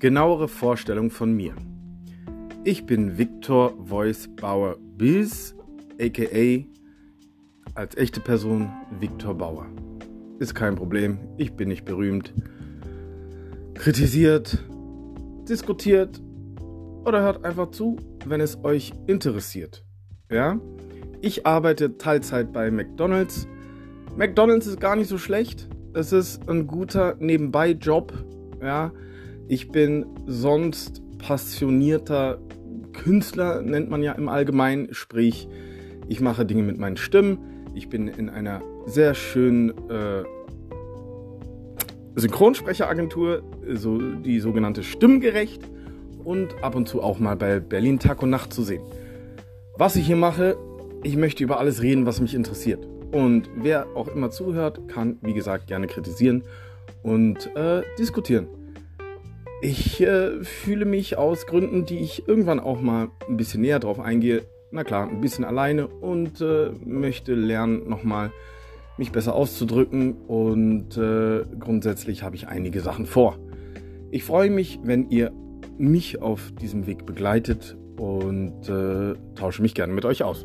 Genauere Vorstellung von mir. Ich bin Victor Voice Bauer Biz, aka als echte Person Victor Bauer. Ist kein Problem, ich bin nicht berühmt. Kritisiert, diskutiert oder hört einfach zu, wenn es euch interessiert. Ja? Ich arbeite Teilzeit bei McDonald's. McDonald's ist gar nicht so schlecht. Es ist ein guter Nebenbei-Job. Ja? Ich bin sonst passionierter Künstler, nennt man ja im Allgemeinen. Sprich, ich mache Dinge mit meinen Stimmen. Ich bin in einer sehr schönen äh, Synchronsprecheragentur, so die sogenannte Stimmgerecht und ab und zu auch mal bei Berlin Tag und Nacht zu sehen. Was ich hier mache, ich möchte über alles reden, was mich interessiert. Und wer auch immer zuhört, kann, wie gesagt, gerne kritisieren und äh, diskutieren. Ich äh, fühle mich aus Gründen, die ich irgendwann auch mal ein bisschen näher drauf eingehe, na klar, ein bisschen alleine und äh, möchte lernen, nochmal mich besser auszudrücken und äh, grundsätzlich habe ich einige Sachen vor. Ich freue mich, wenn ihr mich auf diesem Weg begleitet und äh, tausche mich gerne mit euch aus.